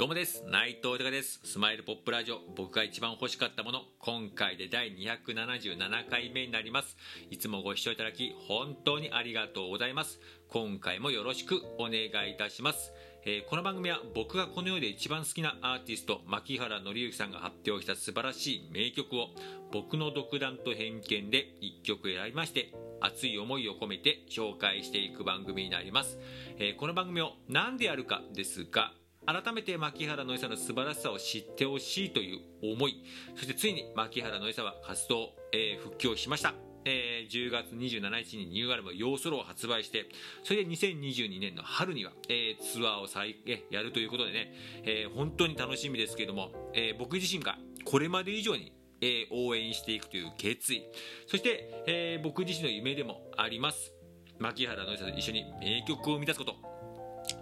どうもです。内藤隆です。スマイルポップラジオ。僕が一番欲しかったもの。今回で第277回目になります。いつもご視聴いただき本当にありがとうございます。今回もよろしくお願いいたします。えー、この番組は僕がこの世で一番好きなアーティスト牧原紀之さんが発表した素晴らしい名曲を僕の独断と偏見で1曲選びまして熱い思いを込めて紹介していく番組になります、えー、この番組を何でやるかですが改めて牧原のりさの素晴らしさを知ってほしいという思い。そしてついに牧原のりさは活動、えー、復帰をしました。えー、10月27日にニューアルバム「ヨーソロ」を発売してそれで2022年の春には、えー、ツアーを再、えやるということでね、えー、本当に楽しみですけれども、え僕自身がこれまで以上にえ応援していくという決意。そして、え僕自身の夢でもあります。牧原のりさと一緒に名曲を生み出すこと。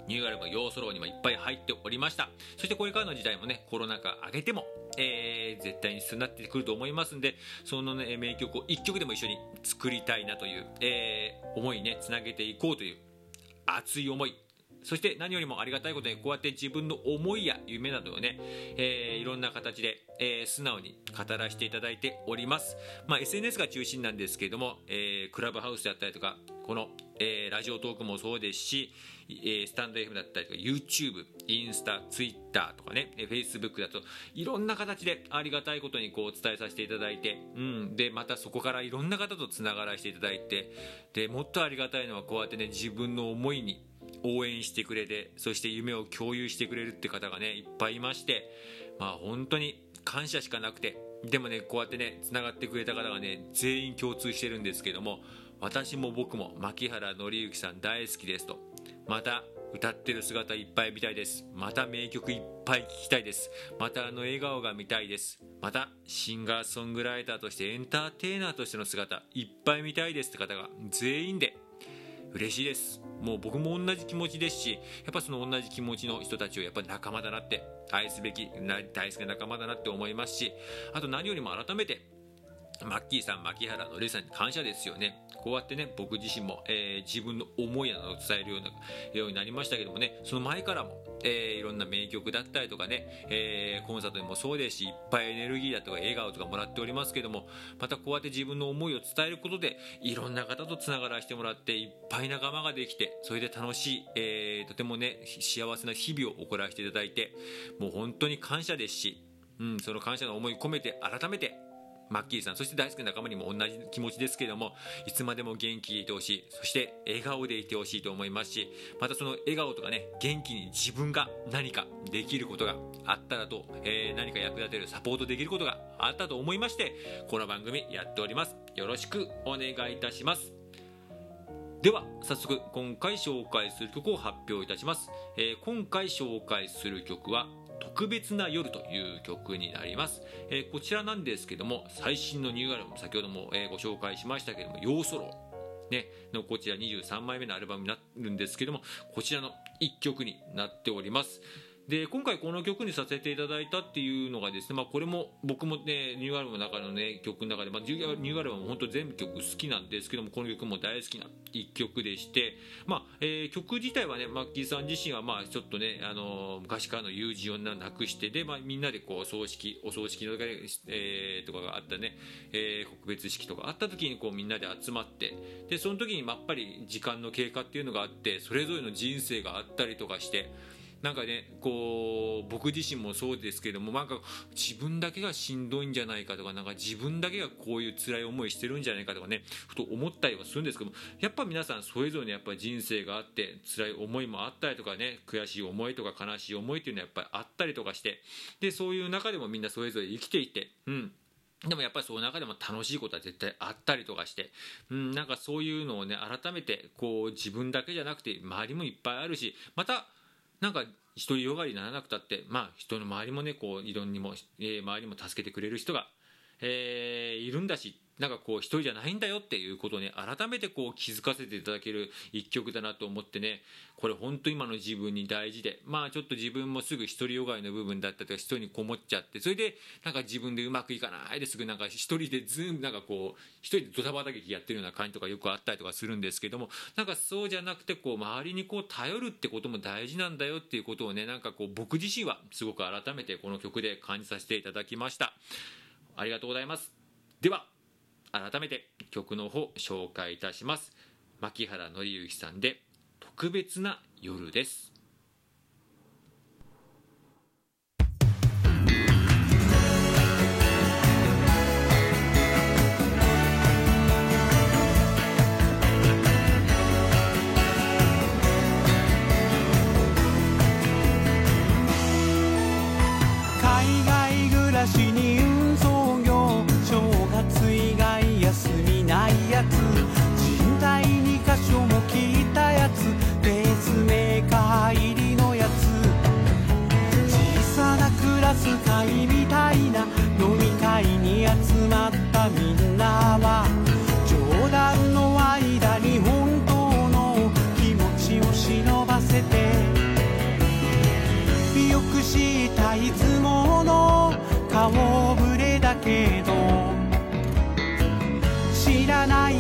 ニューアルバム要素ロにもいっぱい入っておりました。そしてこれからの時代もねコロナ禍上げても、えー、絶対に必要になってくると思いますんでその、ね、名曲を1曲でも一緒に作りたいなという、えー、思いねつなげていこうという熱い思い。そして何よりもありがたいことにこうやって自分の思いや夢などをね、えー、いろんな形で、えー、素直に語らせていただいております、まあ、SNS が中心なんですけれども、えー、クラブハウスであったりとかこの、えラジオトークもそうですし、えスタンド FM だったりとか YouTube、インスタ、Twitter とかね、Facebook だといろんな形でありがたいことにこう伝えさせていただいて、うん、でまたそこからいろんな方とつながらせていただいてでもっとありがたいのはこうやってね自分の思いに応援してくれてそして夢を共有してくれるって方がねいっぱいいましてまあ本当に感謝しかなくてでもねこうやってねつながってくれた方がね全員共通してるんですけども私も僕も牧原紀之さん大好きですと。また歌ってる姿いっぱい見たいです。また名曲いっぱい聴きたいです。またあの笑顔が見たいです。またシンガーソングライターとしてエンターテイナーとしての姿いっぱい見たいです。って方が全員で嬉しいです。もう僕も同じ気持ちですしやっぱその同じ気持ちの人たちをやっぱり仲間だなって愛すべき大好きな仲間だなって思いますしあと何よりも改めてマッキーさん、牧原のりさんに感謝ですよね。こうやってね、僕自身も、えー、自分の思いなどを伝えるようなようになりましたけどもね、その前からも、えー、いろんな名曲だったりとかね、えー、コンサートでもそうですし、いっぱいエネルギーだとか笑顔とかもらっておりますけども、またこうやって自分の思いを伝えることで、いろんな方とつながらせてもらって、いっぱい仲間ができて、それで楽しい、えー、とてもね、幸せな日々を送らせていただいて、もう本当に感謝ですし、うん、その感謝の思い込めて改めてマッキーさんそして大好きな仲間にも同じ気持ちですけれどもいつまでも元気でいてほしい。そして笑顔でいてほしいと思いますしまたその笑顔とかね元気に自分が何かできることがあったらと、えー、何か役立てるサポートできることがあったと思いましてこの番組やっております。よろしくお願いいたします。では早速今回紹介する曲を発表いたします、えー、今回紹介する曲は特別な夜という曲になります、えー、こちらなんですけども最新のニューアルバム先ほども、え、ご紹介しましたけども「ヨーソロ」ね、のこちら23枚目のアルバムになるんですけどもこちらの1曲になっております。で今回この曲にさせていただいたっていうのがですね、まあ、これも僕もねニューアルバムの中のね曲の中で、まあ、ニューアルバムも本当全部曲好きなんですけどもこの曲も大好きな一曲でして、まあえー、曲自体はねマッキーさん自身はまあちょっとね、あのー、昔からの友人をなくしてで、まあ、みんなでこう葬式お葬式とか,、えー、とかがあったね、えー、告別式とかあった時にこうみんなで集まってでその時にやっぱり時間の経過っていうのがあってそれぞれの人生があったりとかしてなんかねこう僕自身もそうですけどもなんか自分だけがしんどいんじゃないかとかなんか自分だけがこういう辛い思いしてるんじゃないかとかねふと思ったりはするんですけどもやっぱ皆さんそれぞれにやっぱ人生があって辛い思いもあったりとかね悔しい思いとか悲しい思いっていうのはやっぱりあったりとかしてでそういう中でもみんなそれぞれ生きていてうん。でもやっぱりその中でも楽しいことは絶対あったりとかして、うん、なんかそういうのをね改めてこう自分だけじゃなくて周りもいっぱいあるしまたなんか独りよがりにならなくたってまあ人の周りもねこういろんにも、えー、周りも助けてくれる人が、えー、いるんだしなんかこう一人じゃないんだよっていうことをね改めてこう気づかせていただける一曲だなと思ってね。これ本当今の自分に大事で。まあちょっと自分もすぐ独りよがいの部分だったりとか一人にこもっちゃって。それでなんか自分でうまくいかないですぐなんか一人でズームなんかこう一人でドタバタ劇やってるような感じとかよくあったりとかするんですけども。なんかそうじゃなくてこう周りにこう頼るってことも大事なんだよっていうことをねなんかこう僕自身はすごく改めてこの曲で感じさせていただきました。ありがとうございます。では。改めて曲の方紹介いたします。牧原紀之さんで特別な夜です。なクラス会みたいな飲み会に集まったみんなは冗談の間に本当の気持ちを忍ばせてよくしたいつもの顔ぶれだけど知らない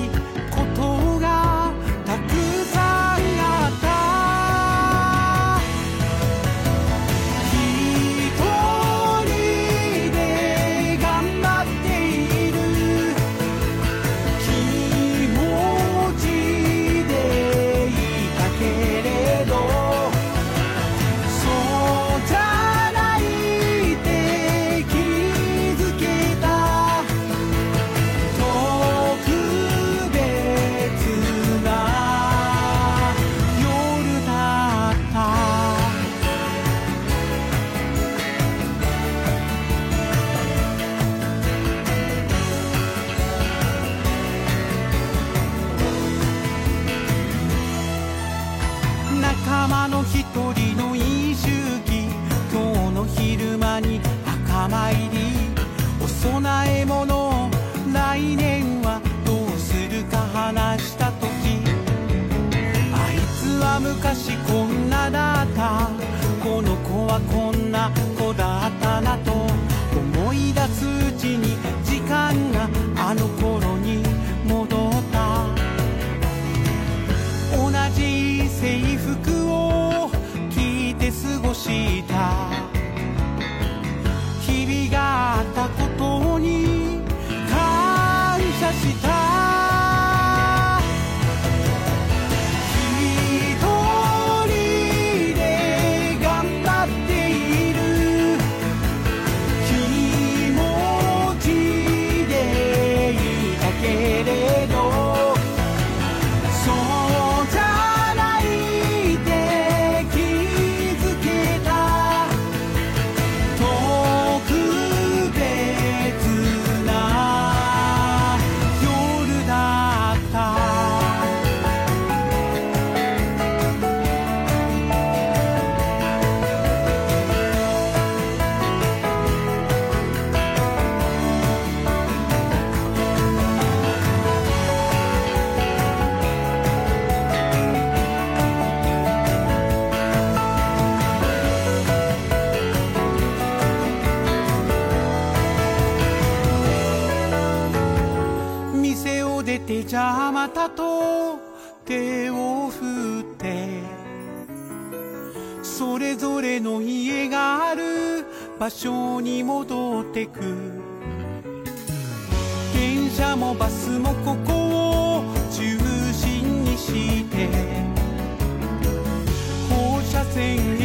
昔こんなだった。この子はこんなじゃあまたと手を振ってそれぞれの家がある場所に戻ってく。電車もバスもここを中心にして放射線描い